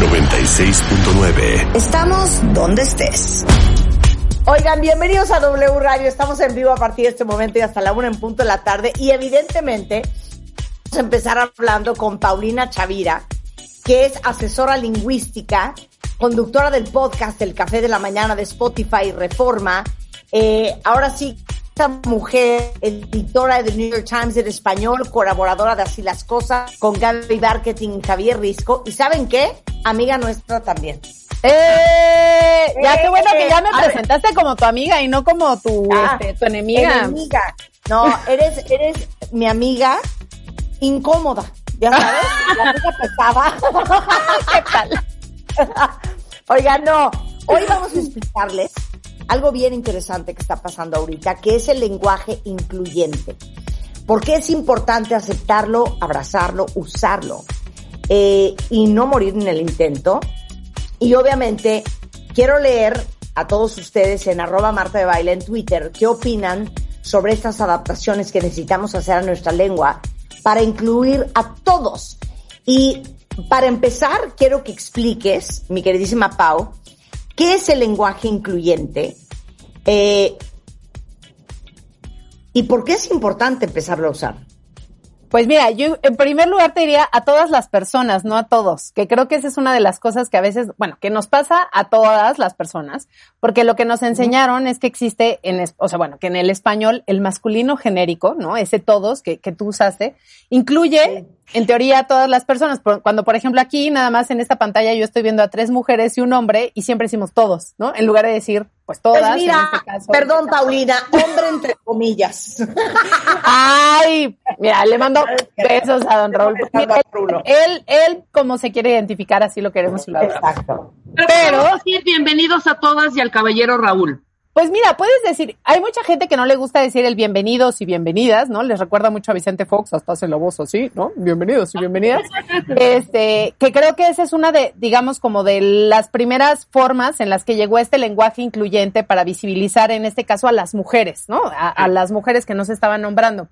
96.9. Estamos donde estés. Oigan, bienvenidos a W Radio. Estamos en vivo a partir de este momento y hasta la una en punto de la tarde. Y evidentemente, vamos a empezar hablando con Paulina Chavira, que es asesora lingüística, conductora del podcast El Café de la Mañana de Spotify Reforma. Eh, ahora sí, esta mujer, editora de New York Times en español, colaboradora de Así las Cosas, con Gaby Marketing, Javier Risco. ¿Y saben qué? Amiga nuestra también. ¡Eh! Ya qué bueno que ya me ver. presentaste como tu amiga y no como tu, Ah, este, tu enemiga. Enemiga. No, eres, eres mi amiga incómoda. Ya sabes, la amiga pesada. ¿Qué tal? Oigan, no. Hoy vamos a explicarles algo bien interesante que está pasando ahorita, que es el lenguaje incluyente. ¿Por qué es importante aceptarlo, abrazarlo, usarlo eh, y no morir en el intento? Y obviamente quiero leer a todos ustedes en arroba Marta de Baile en Twitter qué opinan sobre estas adaptaciones que necesitamos hacer a nuestra lengua para incluir a todos. Y para empezar, quiero que expliques, mi queridísima Pau, qué es el lenguaje incluyente eh, y por qué es importante empezarlo a usar. Pues mira, yo en primer lugar te diría a todas las personas, no a todos, que creo que esa es una de las cosas que a veces, bueno, que nos pasa a todas las personas, porque lo que nos enseñaron es que existe en, o sea, bueno, que en el español el masculino genérico, ¿no? Ese todos que, que tú usaste, incluye en teoría a todas las personas. Cuando, por ejemplo, aquí nada más en esta pantalla yo estoy viendo a tres mujeres y un hombre y siempre decimos todos, ¿no? En lugar de decir, pues todas. Pues mira, en este caso. perdón Paulina, hombre entre comillas. Ay, mira, le mando besos a don Raúl. Mira, él, él, como se quiere identificar, así lo queremos y lo adoramos. Exacto. Pero, Pero- podemos decir bienvenidos a todas y al caballero Raúl. Pues mira, puedes decir, hay mucha gente que no le gusta decir el bienvenidos y bienvenidas, ¿no? Les recuerda mucho a Vicente Fox, hasta hace la voz así, ¿no? Bienvenidos y bienvenidas. Este, que creo que esa es una de, digamos, como de las primeras formas en las que llegó este lenguaje incluyente para visibilizar, en este caso, a las mujeres, ¿no? A, a las mujeres que no se estaban nombrando.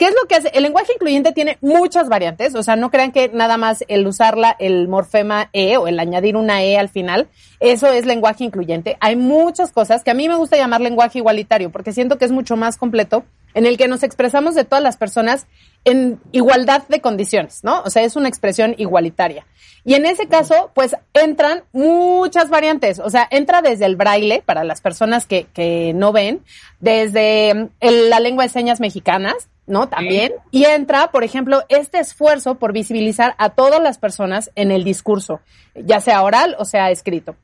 ¿Qué es lo que hace? El lenguaje incluyente tiene muchas variantes, o sea, no crean que nada más el usarla, el morfema E o el añadir una E al final, eso es lenguaje incluyente. Hay muchas cosas que a mí me gusta llamar lenguaje igualitario, porque siento que es mucho más completo, en el que nos expresamos de todas las personas en igualdad de condiciones, ¿no? O sea, es una expresión igualitaria. Y en ese caso, pues entran muchas variantes. O sea, entra desde el braille para las personas que, que no ven, desde mm, el- la lengua de señas mexicanas, ¿no? También. Y entra, por ejemplo, este esfuerzo por visibilizar a todas las personas en el discurso, ya sea oral o sea escrito.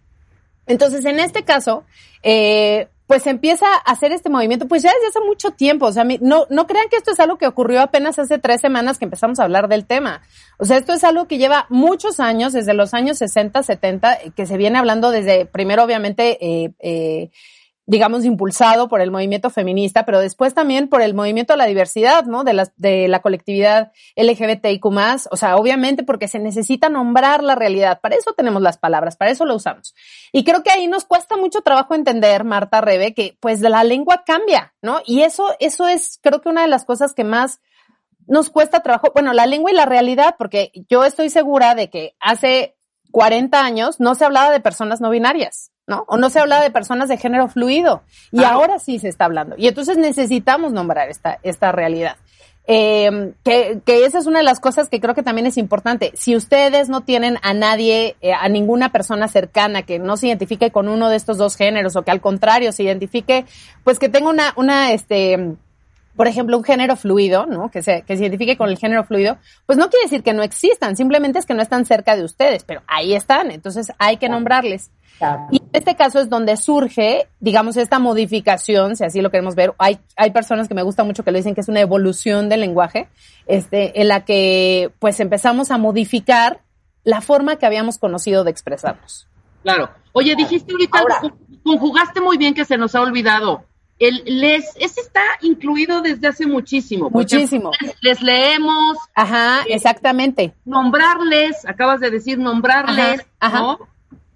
Entonces, en este caso, eh, pues empieza a hacer este movimiento, pues ya desde hace mucho tiempo. O sea, no, no crean que esto es algo que ocurrió apenas hace tres semanas que empezamos a hablar del tema. O sea, esto es algo que lleva muchos años, desde los años 60, 70, eh, que se viene hablando desde, primero, obviamente, eh, eh, digamos, impulsado por el movimiento feminista, pero después también por el movimiento de la diversidad, ¿no? De la, de la colectividad LGBTIQ+, o sea, obviamente porque se necesita nombrar la realidad. Para eso tenemos las palabras, para eso lo usamos. Y creo que ahí nos cuesta mucho trabajo entender, Marta Rebe, que pues la lengua cambia, ¿no? Y eso, eso es, creo que una de las cosas que más nos cuesta trabajo, bueno, la lengua y la realidad, porque yo estoy segura de que hace 40 años no se hablaba de personas no binarias, ¿no? O no se hablaba de personas de género fluido. Y ahora sí se está hablando. Y entonces necesitamos nombrar esta, esta realidad. eh, que, que esa es una de las cosas que creo que también es importante. Si ustedes no tienen a nadie, eh, a ninguna persona cercana que no se identifique con uno de estos dos géneros o que al contrario se identifique, pues que tenga una, una, este, por ejemplo, un género fluido, ¿no? Que se, que se identifique con el género fluido, pues no quiere decir que no existan, simplemente es que no están cerca de ustedes, pero ahí están, entonces hay que nombrarles. Claro. Y en este caso es donde surge, digamos, esta modificación, si así lo queremos ver. Hay, hay personas que me gusta mucho que lo dicen que es una evolución del lenguaje, este, en la que pues empezamos a modificar la forma que habíamos conocido de expresarnos. Claro. Oye, dijiste ahorita, Ahora- conjugaste muy bien que se nos ha olvidado. El les, ese está incluido desde hace muchísimo. Muchísimo. Les, les leemos, Ajá, exactamente. nombrarles, acabas de decir nombrarles, Ajá, ajá. ¿no?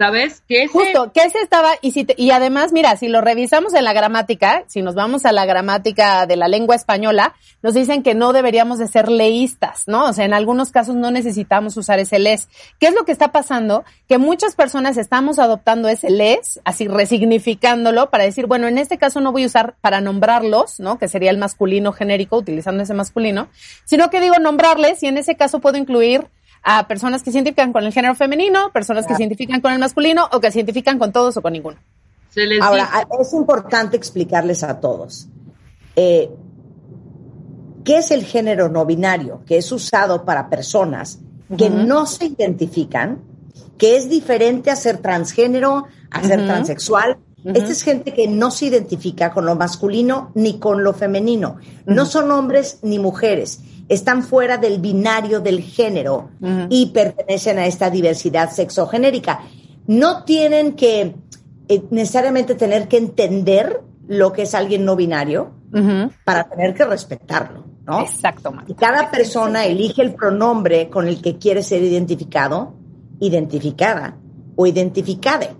¿Sabes? Justo, que ese estaba, y, si te- y además, mira, si lo revisamos en la gramática, si nos vamos a la gramática de la lengua española, nos dicen que no deberíamos de ser leístas, ¿no? O sea, en algunos casos no necesitamos usar ese les. ¿Qué es lo que está pasando? Que muchas personas estamos adoptando ese les, así resignificándolo para decir, bueno, en este caso no voy a usar para nombrarlos, ¿no? Que sería el masculino genérico, utilizando ese masculino, sino que digo nombrarles y en ese caso puedo incluir a personas que se identifican con el género femenino, personas que se identifican con el masculino o que se identifican con todos o con ninguno. se les Ahora, dice- es importante explicarles a todos. eh, ¿Qué es el género no binario? Que es usado para personas que no se identifican, que es diferente a ser transgénero, a ser transexual. Esta es gente que no se identifica con lo masculino ni con lo femenino. No son hombres ni mujeres. Están fuera del binario del género y pertenecen a esta diversidad sexogenérica. No tienen que eh, necesariamente tener que entender lo que es alguien no binario para tener que respetarlo, ¿no? Exacto, Marta. Y cada persona elige el pronombre con el que quiere ser identificado, identificada o identificade.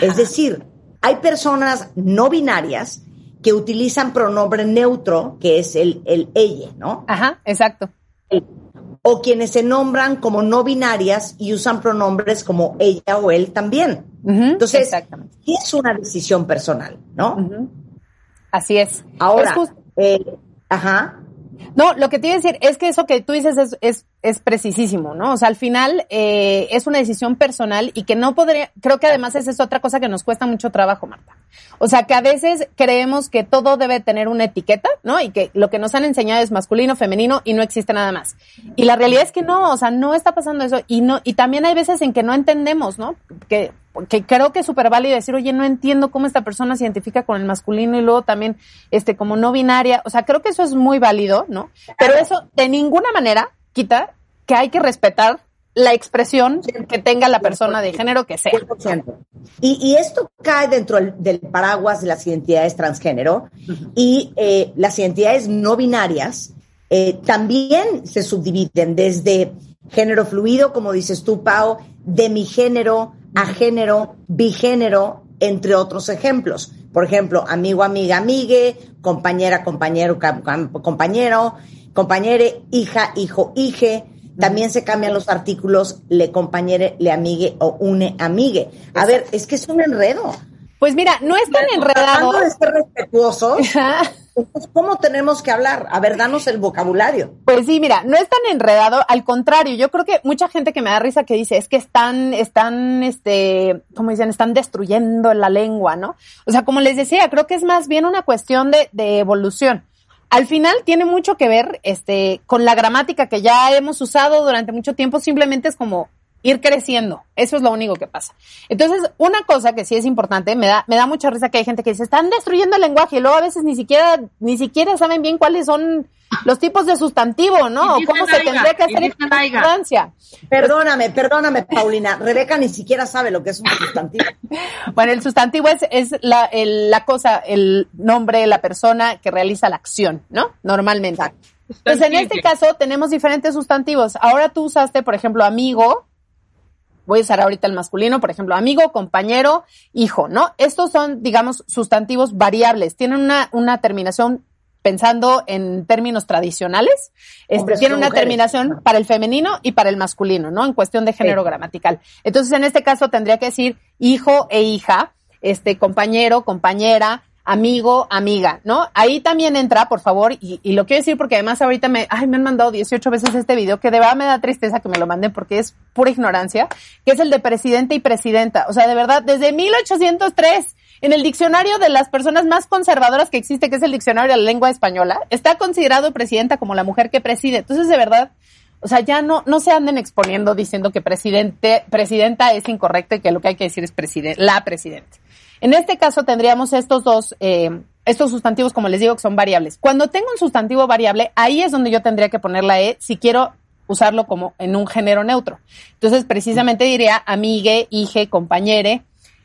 Es decir, hay personas no binarias que utilizan pronombre neutro, que es el, el ella, ¿no? Ajá, exacto. O quienes se nombran como no binarias y usan pronombres como ella o él también. Entonces, exactamente. es una decisión personal, ¿no? Así es. Ahora, Es eh, ajá, No, lo que te iba a decir es que eso que tú dices es, es, es precisísimo, ¿no? O sea, al final eh, es una decisión personal y que no podría, creo que además esa es otra cosa que nos cuesta mucho trabajo, Marta. O sea, que a veces creemos que todo debe tener una etiqueta, ¿no? Y que lo que nos han enseñado es masculino, femenino y no existe nada más. Y la realidad es que no, o sea, no está pasando eso y no, y también hay veces en que no entendemos, ¿no? Que, que creo que es súper válido decir, oye, no entiendo cómo esta persona se identifica con el masculino y luego también, este, como no binaria. O sea, creo que eso es muy válido, ¿no? Pero eso de ninguna manera quita que hay que respetar la expresión que tenga la persona de género que sea. 100%. Y, y esto cae dentro del, del paraguas de las identidades transgénero y eh, las identidades no binarias eh, también se subdividen desde género fluido, como dices tú, Pau, demigénero, agénero, bigénero, entre otros ejemplos. Por ejemplo, amigo, amiga, amigue, compañera, compañero, compañero, compañere, hija, hijo, hije. También se cambian los artículos le compañere, le amigue o une amigue. A ver, es que es un enredo. Pues mira, no es tan enredado. De ser respetuosos, ¿cómo tenemos que hablar? A ver, danos el vocabulario. Pues sí, mira, no es tan enredado, al contrario, yo creo que mucha gente que me da risa que dice, es que están, están, este, como dicen, están destruyendo la lengua, ¿no? O sea, como les decía, creo que es más bien una cuestión de, de evolución. Al final tiene mucho que ver, este, con la gramática que ya hemos usado durante mucho tiempo, simplemente es como ir creciendo. Eso es lo único que pasa. Entonces, una cosa que sí es importante, me da, me da mucha risa que hay gente que dice, están destruyendo el lenguaje y luego a veces ni siquiera, ni siquiera saben bien cuáles son los tipos de sustantivo, ¿no? O cómo se tendría que hacer importancia. Perdóname, perdóname, Paulina. Rebeca ni siquiera sabe lo que es un sustantivo. Bueno, el sustantivo es, es la, el- la cosa, el nombre, la persona que realiza la acción, ¿no? Normalmente. Entonces, en este caso tenemos diferentes sustantivos. Ahora tú usaste, por ejemplo, amigo. Voy a usar ahorita el masculino, por ejemplo, amigo, compañero, hijo, ¿no? Estos son, digamos, sustantivos variables. Tienen una, una terminación pensando en términos tradicionales. Este, tiene una mujeres. terminación para el femenino y para el masculino, ¿no? En cuestión de género Sí. gramatical. Entonces, en este caso tendría que decir hijo e hija, este, compañero, compañera, amigo, amiga, ¿no? Ahí también entra, por favor, y, y, lo quiero decir porque además ahorita me, ay, me han mandado 18 veces este video, que de verdad me da tristeza que me lo manden porque es pura ignorancia, que es el de presidente y presidenta. O sea, de verdad, desde 1803, en el diccionario de las personas más conservadoras que existe, que es el diccionario de la lengua española, está considerado presidenta como la mujer que preside. Entonces, de verdad, o sea, ya no, no se anden exponiendo diciendo que presidente, presidenta es incorrecto y que lo que hay que decir es presidente, la presidenta. En este caso tendríamos estos dos, eh, estos sustantivos, como les digo, que son variables. Cuando tengo un sustantivo variable, ahí es donde yo tendría que poner la E si quiero usarlo como en un género neutro. Entonces, precisamente diría amigue, hije, compañere.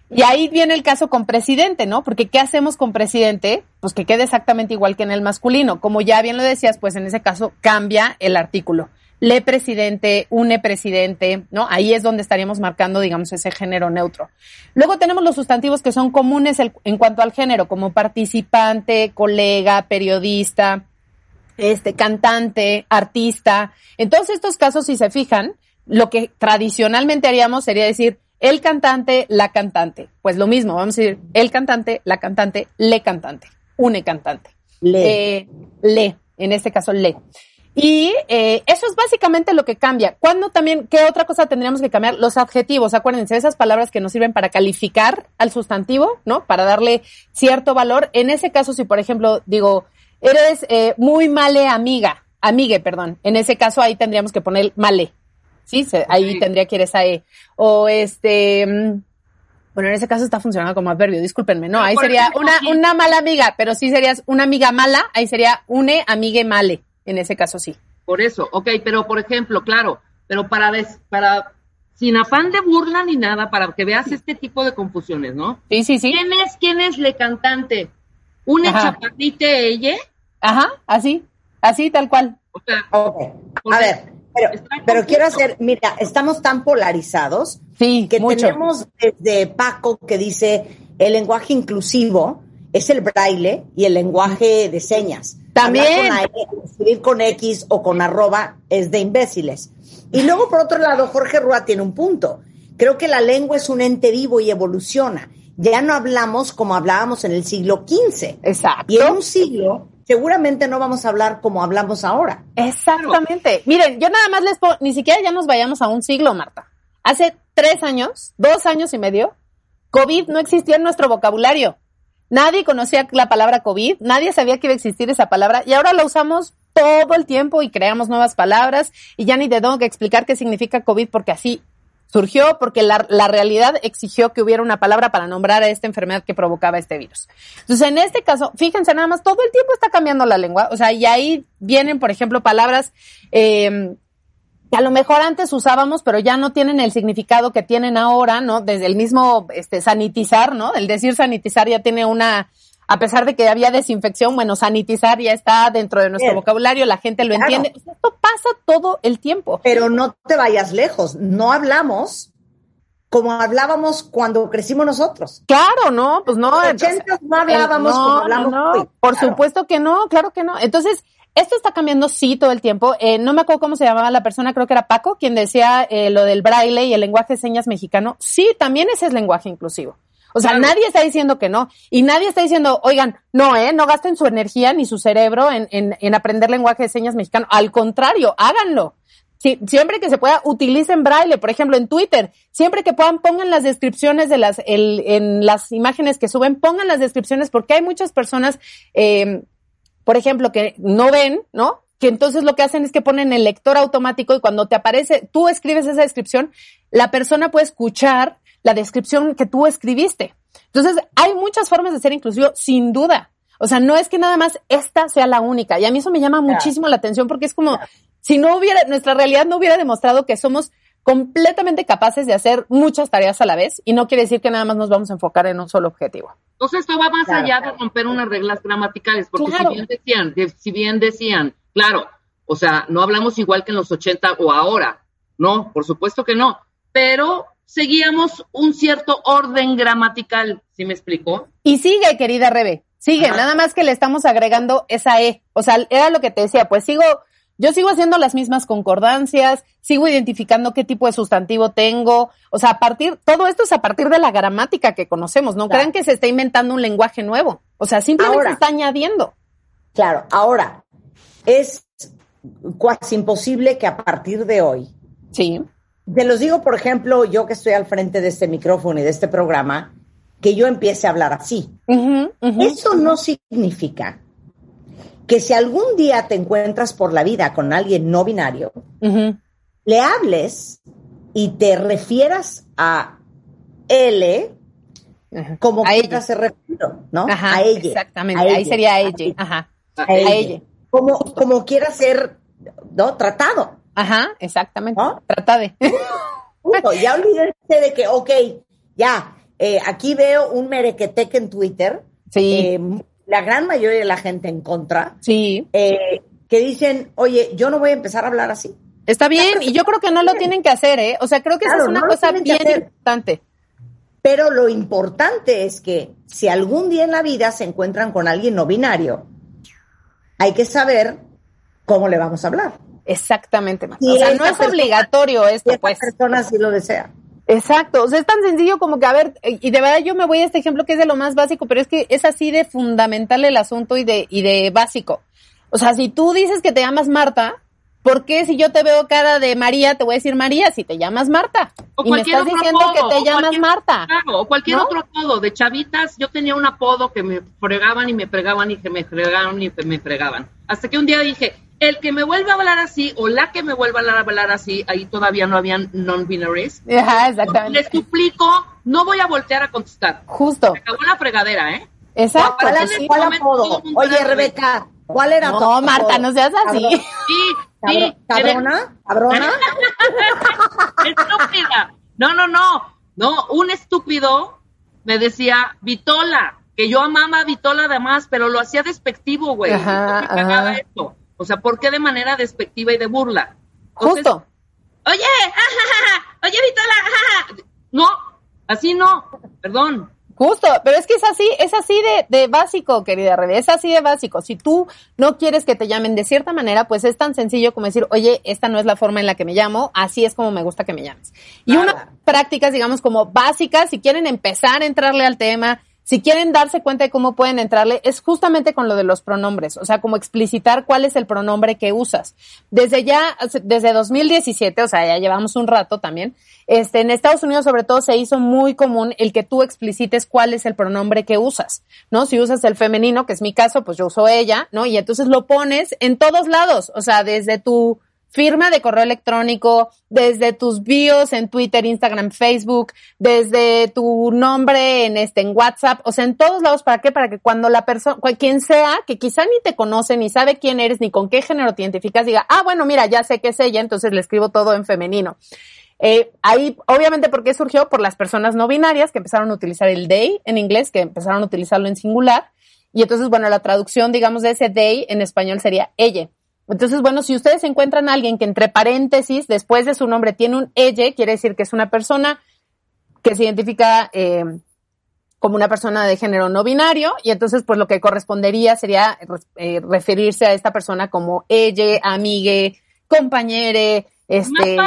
Y ahí viene el caso con presidente, ¿no? Porque ¿qué hacemos con presidente? Pues que quede exactamente igual que en el masculino. Como ya bien lo decías, pues en ese caso cambia el artículo le presidente, une presidente, ¿no? Ahí es donde estaríamos marcando, digamos, ese género neutro. Luego tenemos los sustantivos que son comunes en cuanto al género, como participante, colega, periodista, este, cantante, artista. En todos estos casos, si se fijan, lo que tradicionalmente haríamos sería decir el cantante, la cantante. Pues lo mismo, vamos a decir el cantante, la cantante, le cantante, une cantante. Le. Eh, le, en este caso le. Y eh, eso es básicamente lo que cambia. ¿Cuándo también, qué otra cosa tendríamos que cambiar? Los adjetivos, acuérdense, esas palabras que nos sirven para calificar al sustantivo, ¿no? Para darle cierto valor. En ese caso, si por ejemplo digo, eres eh, muy male amiga, amigue, perdón. En ese caso ahí tendríamos que poner male. Sí, ahí tendría que ir esa E. O este, mm, bueno, en ese caso está funcionando como adverbio, discúlpenme, no, ahí sería una, una mala amiga, pero sí serías una amiga mala, ahí sería une, amigue, male. En ese caso sí. Por eso, ok, pero por ejemplo, claro, pero para, para sin afán de burla ni nada, para que veas este tipo de confusiones, ¿no? Sí, sí, sí. ¿Quién es, quién es le cantante? ¿Una chapatite ella? Ajá, así, así tal cual. O sea, A ver, pero, pero quiero hacer, mira, estamos tan polarizados sí, que tenemos desde Paco que dice el lenguaje inclusivo es el braille y el lenguaje de señas. También. Con escribir con X o con arroba es de imbéciles. Y luego, por otro lado, Jorge Rúa tiene un punto. Creo que la lengua es un ente vivo y evoluciona. Ya no hablamos como hablábamos en el siglo XV. Exacto. Y en un siglo seguramente no vamos a hablar como hablamos ahora. Exactamente. Miren, yo nada más les puedo, ni siquiera ya nos vayamos a un siglo, Marta. Hace tres años, dos años y medio, COVID no existía en nuestro vocabulario. Nadie conocía la palabra COVID, nadie sabía que iba a existir esa palabra y ahora la usamos todo el tiempo y creamos nuevas palabras y ya ni te tengo que explicar qué significa COVID porque así surgió, porque la, realidad exigió que hubiera una palabra para nombrar a esta enfermedad que provocaba este virus. Entonces, en este caso, fíjense nada más, todo el tiempo está cambiando la lengua, o sea, y ahí vienen, por ejemplo, palabras eh, que a lo mejor antes usábamos, pero ya no tienen el significado que tienen ahora, ¿no? Desde el mismo este, sanitizar, ¿no? El decir sanitizar ya tiene una, a pesar de que había desinfección, bueno, sanitizar ya está dentro de nuestro vocabulario, la gente lo entiende. Esto pasa todo el tiempo. Pero no te vayas lejos, no hablamos como hablábamos cuando crecimos nosotros. Claro, no, pues no. En los no hablábamos como hablamos no, Por supuesto que no, claro que no. Entonces, esto está cambiando, sí, todo el tiempo. Eh, no me acuerdo cómo se llamaba la persona, creo que era Paco, quien decía eh, lo del braille y el lenguaje de señas mexicano. Sí, también ese es lenguaje inclusivo. O sea, nadie está diciendo que no. Y nadie está diciendo, oigan, no, ¿eh? No gasten su energía ni su cerebro en, en, en aprender lenguaje de señas mexicano. Al contrario, háganlo. siempre que se pueda, utilicen braille. Por ejemplo, en Twitter, siempre que puedan, pongan las descripciones de las, el, en las imágenes que suben, pongan las descripciones porque hay muchas personas, eh, por ejemplo, que no ven, ¿no? Que entonces lo que hacen es que ponen el lector automático y cuando te aparece, tú escribes esa descripción, la persona puede escuchar la descripción que tú escribiste. Entonces, hay muchas formas de ser inclusivo, sin duda. O sea, no es que nada más esta sea la única. Y a mí eso me llama muchísimo la atención porque es como si no hubiera, nuestra realidad no hubiera demostrado que somos completamente capaces de hacer muchas tareas a la vez y no quiere decir que nada más nos vamos a enfocar en un solo objetivo. Entonces esto va más allá de romper unas reglas gramaticales, porque si bien decían, si bien decían, claro, o sea, no hablamos igual que en los 80 o ahora, no, por supuesto que no, pero seguíamos un cierto orden gramatical, ¿sí me explicó? Y sigue, querida Rebe, sigue, nada más que le estamos agregando esa E, o sea, era lo que te decía, pues sigo yo sigo haciendo las mismas concordancias, sigo identificando qué tipo de sustantivo tengo. O sea, a partir, todo esto es a partir de la gramática que conocemos. No crean que se está inventando un lenguaje nuevo. O sea, simplemente Ahora. se está añadiendo. Claro, ahora, es casi imposible que a partir de hoy, Sí. te los digo, por ejemplo, yo que estoy al frente de este micrófono y de este programa, que yo empiece a hablar así. Eso no significa que si algún día te encuentras por la vida con alguien no binario, le hables y te refieras a él Ajá. como a ella. se refiero, ¿no? Ajá, a ella. Exactamente. a Ahí sería a ella. Ajá. A a ella. Como, como quiera ser, ¿no? Tratado. Ajá, exactamente. ¿No? Trata de. Punto. Ya olvídense de que, ok, ya, eh, aquí veo un merequeteque en Twitter, Sí, eh, la gran mayoría de la gente en contra, sí. eh, que dicen, oye, yo no voy a empezar a hablar así. Está bien, y yo creo que no lo tienen que hacer, ¿eh? O sea, creo que esa es una no cosa bien importante. Pero lo importante es que si algún día en la vida se encuentran con alguien no binario, hay que saber cómo le vamos a hablar. Exactamente, o sea, no es persona- obligatorio Si esto, esta pues. persona sí lo desea. Exacto, o sea, es tan sencillo como que, a ver, eh, y de verdad yo me voy a este ejemplo que es de lo más básico, pero es que es así de fundamental el asunto y de, y de básico. O sea, si tú dices que te llamas Marta, ¿por qué si yo te veo cara de María, te voy a decir María si te llamas Marta? O y me cualquier estás otro diciendo apodo, que te o llamas cualquier- Marta. Claro, o cualquier ¿No? otro apodo. De chavitas, yo tenía un apodo que me fregaban y me fregaban y que me fregaban y me fregaban. Hasta que un día dije, el que me vuelva a hablar así o la que me vuelva a hablar así, ahí todavía no habían non-binaries. Ajá, Les exactamente. suplico, no voy a voltear a contestar. Justo, Se acabó la fregadera, ¿eh? exacto. ¿Cuál, es- sí. apodo? Oye, era Rebeca, ¿cuál era tu No? Marta, no seas así. Cabrón- Sí, sí. ¿Cabrona? ¿Cabrona? estúpida. No, no, no. No, un estúpido me decía Vitola, que yo amaba a Vitola además, pero lo hacía despectivo, güey. Ajá, Me cagaba ajá. esto. O sea, ¿por qué de manera despectiva y de burla? Entonces, Justo. Oye, ajajaja, oye, Vitola. No, así no, perdón. Justo, pero es que es así, es así de, de básico, querida Rebe, es así de básico. Si tú no quieres que te llamen de cierta manera, pues es tan sencillo como decir, oye, esta no es la forma en la que me llamo, así es como me gusta que me llames. Y Nada. unas prácticas, digamos, como básicas, si quieren empezar a entrarle al tema, si quieren darse cuenta de cómo pueden entrarle, es justamente con lo de los pronombres, o sea, como explicitar cuál es el pronombre que usas. Desde ya, desde 2017, o sea, ya llevamos un rato también, este, en Estados Unidos sobre todo se hizo muy común el que tú explicites cuál es el pronombre que usas, ¿no? Si usas el femenino, que es mi caso, pues yo uso ella, ¿no? Y entonces lo pones en todos lados, o sea, desde tu firma de correo electrónico, desde tus bios en Twitter, Instagram, Facebook, desde tu nombre en este en WhatsApp, o sea, en todos lados, ¿para qué? Para que cuando la persona, quien sea, que quizá ni te conoce, ni sabe quién eres, ni con qué género te identificas, diga, ah, bueno, mira, ya sé que es ella, entonces le escribo todo en femenino. Eh, ahí, obviamente, ¿por qué surgió? Por las personas no binarias que empezaron a utilizar el they en inglés, que empezaron a utilizarlo en singular. Y entonces, bueno, la traducción, digamos, de ese they en español sería ella. Entonces, bueno, si ustedes encuentran a alguien que entre paréntesis, después de su nombre, tiene un ella, quiere decir que es una persona que se identifica eh, como una persona de género no binario, y entonces, pues lo que correspondería sería eh, referirse a esta persona como ella, amigue, compañere, este,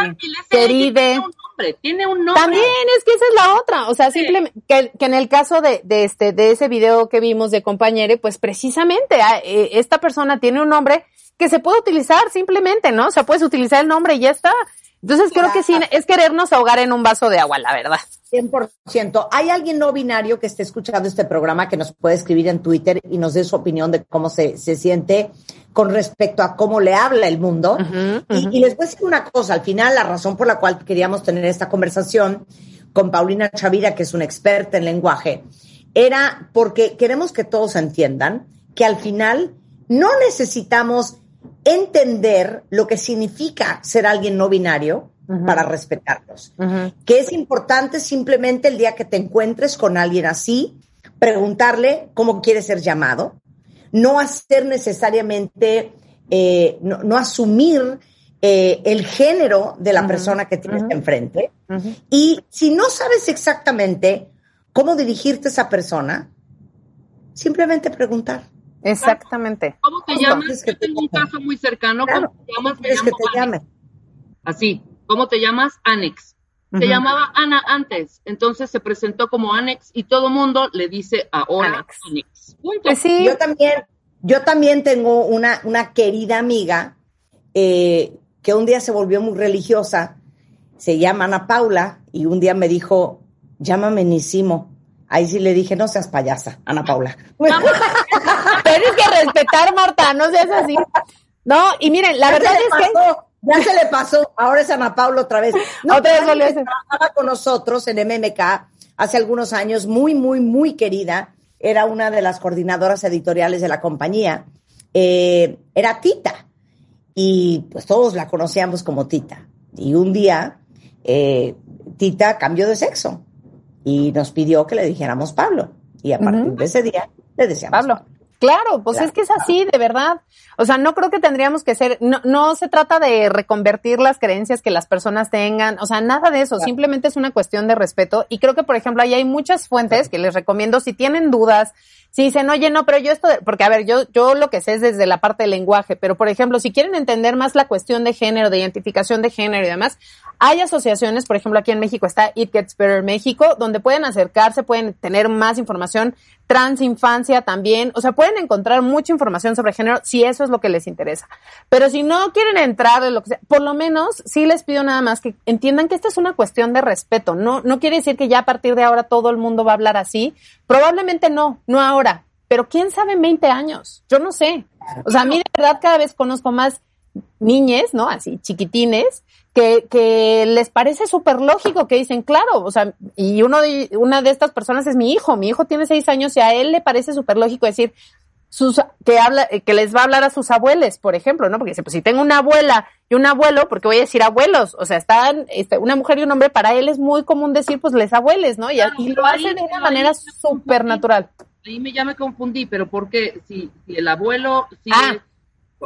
queride. un nombre, tiene un nombre. También es que esa es la otra, o sea, Sí. simplemente que, que en el caso de, de este de ese video que vimos de compañere, pues precisamente ah, eh, esta persona tiene un nombre que se puede utilizar simplemente, ¿no? O sea, puedes utilizar el nombre y ya está. Entonces creo que sí es querernos ahogar en un vaso de agua, la verdad. 100%. ¿Hay alguien no binario que esté escuchando este programa que nos puede escribir en Twitter y nos dé su opinión de cómo se, se siente con respecto a cómo le habla el mundo? Y, y les voy a decir una cosa, al final la razón por la cual queríamos tener esta conversación con Paulina Chavira, que es una experta en lenguaje, era porque queremos que todos entiendan que al final no necesitamos entender lo que significa ser alguien no binario para respetarlos. Que es importante simplemente el día que te encuentres con alguien así, preguntarle cómo quiere ser llamado, no hacer necesariamente, eh, no, no asumir eh, el género de la persona que tienes enfrente. Y si no sabes exactamente cómo dirigirte a esa persona, simplemente preguntar. Exactamente. ¿Cómo te llamas? Yo tengo un caso muy cercano. ¿Cómo te llamas? Me llamo que te llame? Así. ¿Cómo te llamas? Anex. Se llamaba Ana antes, entonces se presentó como Anex y todo mundo le dice ahora Anex. Punto. Pues sí. Yo también, yo también tengo una, una querida amiga eh, que un día se volvió muy religiosa, se llama Ana Paula, y un día me dijo, llámame Nisimo. Ahí sí le dije, no seas payasa, Ana Paula. Tienes que respetar, Marta, no seas así. No, y miren, la Ya verdad es que... pasó, Ya se le pasó, ahora es Ana Paula otra vez. No, Otra vez volvió trabajaba con nosotros en MMK hace algunos años, muy, muy, muy querida, era una de las coordinadoras editoriales de la compañía, eh, era Tita. Y pues todos la conocíamos como Tita. Y un día, eh, Tita cambió de sexo y nos pidió que le dijéramos Pablo. Y a partir de ese día le decíamos Pablo. Claro, pues Claro. es que es así, de verdad. O sea, no creo que tendríamos que ser, no, no se trata de reconvertir las creencias que las personas tengan, o sea, nada de eso, simplemente es una cuestión de respeto. Y creo que, por ejemplo, ahí hay muchas fuentes que les recomiendo, si tienen dudas, si dicen, oye, no, pero yo esto, de-", porque a ver, yo, yo lo que sé es desde la parte del lenguaje, pero por ejemplo, si quieren entender más la cuestión de género, de identificación de género y demás, hay asociaciones, por ejemplo, aquí en México está It Gets Better México, donde pueden acercarse, pueden tener más información, trans infancia también, o sea, pueden encontrar mucha información sobre género si eso es lo que les interesa. Pero si no quieren entrar en lo que sea, por lo menos sí les pido nada más que entiendan que esta es una cuestión de respeto, no, no quiere decir que ya a partir de ahora todo el mundo va a hablar así, probablemente no, no ahora, pero quién sabe en 20 años, yo no sé. O sea, a mí de verdad cada vez conozco más niñes, ¿no? Así chiquitines, que, que les parece súper lógico, que dicen, claro, o sea, y uno de, una de estas personas es mi hijo, mi hijo tiene seis años y a él le parece súper lógico decir, sus, que habla, que les va a hablar a sus abuelos, por ejemplo, ¿no? Porque dice, pues si tengo una abuela y un abuelo, porque voy a decir abuelos, o sea, están, este, una mujer y un hombre, para él es muy común decir, pues les abuelos, ¿no? Y, Claro, y lo hace de una manera súper natural. Ahí me ya me confundí, pero porque si, si el abuelo, si Ah,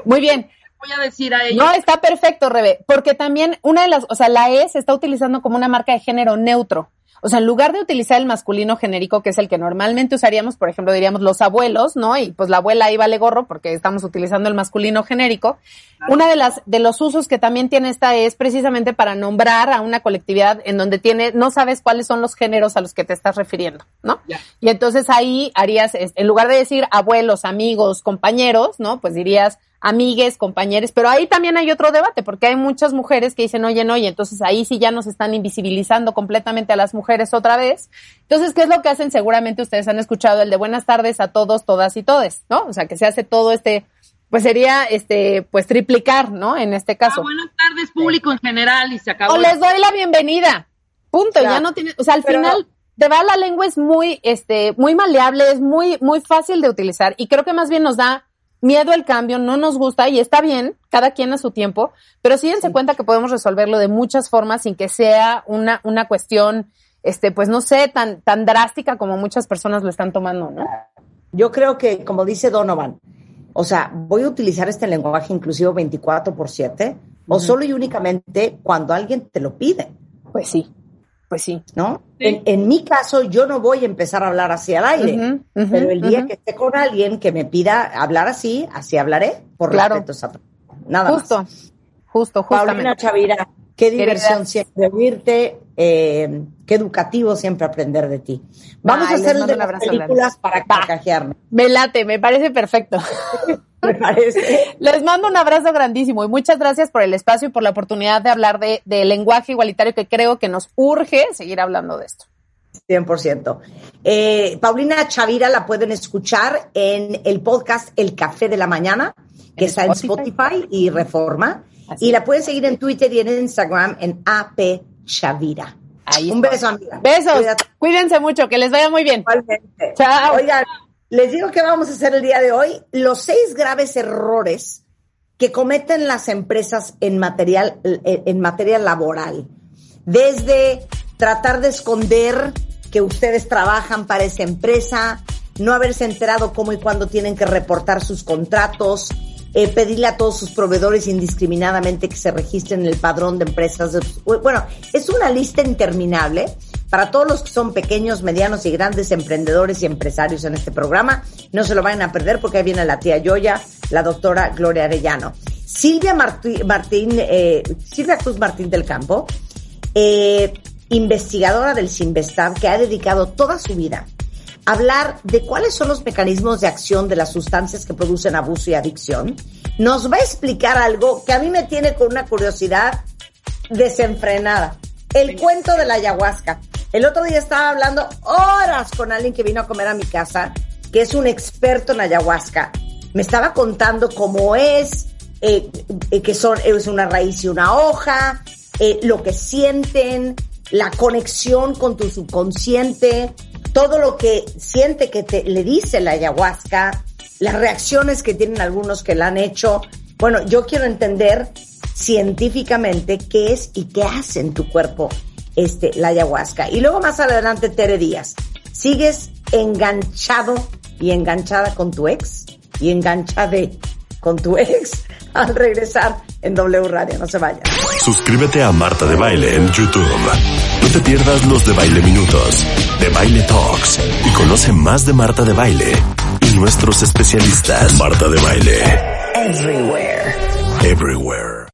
Muy bien. Voy a decir a ellos, No, está perfecto, Rebe, porque también una de las, o sea, la E se está utilizando como una marca de género neutro. O sea, en lugar de utilizar el masculino genérico, que es el que normalmente usaríamos, por ejemplo, diríamos los abuelos, ¿no? Y pues la abuela ahí vale gorro porque estamos utilizando el masculino genérico. Una de las, de los usos que también tiene esta E es precisamente para nombrar a una colectividad en donde tiene, no sabes cuáles son los géneros a los que te estás refiriendo, ¿no? Y entonces ahí harías, en lugar de decir abuelos, amigos, compañeros, ¿no? Pues dirías amigues, compañeros, pero ahí también hay otro debate, porque hay muchas mujeres que dicen, oye, no, y entonces ahí sí ya nos están invisibilizando completamente a las mujeres otra vez. Entonces, ¿qué es lo que hacen? Seguramente ustedes han escuchado el de buenas tardes a todos, todas y todes, ¿no? O sea, que se hace todo este, pues sería, este, pues triplicar, ¿no? En este ah, caso. buenas tardes público en general y se acabó. O les doy la bienvenida. Punto. Claro. Ya no tiene, o sea, al Pero- final, de verdad la lengua es muy, este, muy maleable, es muy, muy fácil de utilizar y creo que más bien nos da miedo al cambio, no nos gusta y está bien, cada quien a su tiempo, pero sí dense cuenta que podemos resolverlo de muchas formas sin que sea una, una cuestión, este, pues no sé, tan, tan drástica como muchas personas lo están tomando, ¿no? Yo creo que, como dice Donovan, o sea, voy a utilizar este lenguaje inclusivo 24 por 7 o solo y únicamente cuando alguien te lo pide, Pues sí, pues sí. ¿no? Sí. En, en mi caso, yo no voy a empezar a hablar así al aire, pero el día que esté con alguien que me pida hablar así, así hablaré, por Claro. respeto. Nada Justo, más. justo, Paulina justamente. Chavira, qué Querida. diversión siempre oírte, eh, qué educativo siempre aprender de ti. Vamos Ay, a hacer el de un las abrazo películas para carcajearme, Me late, me parece perfecto. me parece. Les mando un abrazo grandísimo y muchas gracias por el espacio y por la oportunidad de hablar de, de lenguaje igualitario que creo que nos urge seguir hablando de esto. 100%. Eh, Paulina Chavira la pueden escuchar en el podcast El Café de la Mañana, que está en Spotify. Spotify y Reforma. Así y la pueden seguir en Twitter y en Instagram en AP Chavira. Ahí Un beso, amiga. Besos, Cuídate cuídense mucho, que les vaya muy bien. igualmente. Chao. Oigan, les digo que vamos a hacer el día de hoy los seis graves errores que cometen las empresas en material, en materia laboral. Desde tratar de esconder que ustedes trabajan para esa empresa, no haberse enterado cómo y cuándo tienen que reportar sus contratos, eh, pedirle a todos sus proveedores indiscriminadamente que se registren en el padrón de empresas. Bueno, es una lista interminable para todos los que son pequeños, medianos y grandes emprendedores y empresarios en este programa. No se lo vayan a perder porque ahí viene la tía Yoya, la doctora Gloria Arellano. Silvia Martí- Martín, eh, Silvia Cruz Martín del Campo, eh, investigadora del Sinvestab, que ha dedicado toda su vida hablar de cuáles son los mecanismos de acción de las sustancias que producen abuso y adicción, nos va a explicar algo que a mí me tiene con una curiosidad desenfrenada. El cuento de la ayahuasca. El otro día estaba hablando horas con alguien que vino a comer a mi casa, que es un experto en ayahuasca. Me estaba contando cómo es, eh, eh, que son, es una raíz y una hoja, eh, lo que sienten, la conexión con tu subconsciente, todo lo que siente que te, le dice la ayahuasca, las reacciones que tienen algunos que la han hecho. Bueno, yo quiero entender científicamente qué es y qué hace en tu cuerpo este, la ayahuasca. Y luego más adelante, Tere Díaz, ¿sigues enganchado y enganchada con tu ex? Y enganchade con tu ex al regresar en W Radio. No se vayan. Suscríbete a Marta de Baile en YouTube. No te pierdas los de Baile Minutos, de Baile Talks y conoce más de Marta de Baile y nuestros especialistas. Marta de Baile. Everywhere. Everywhere.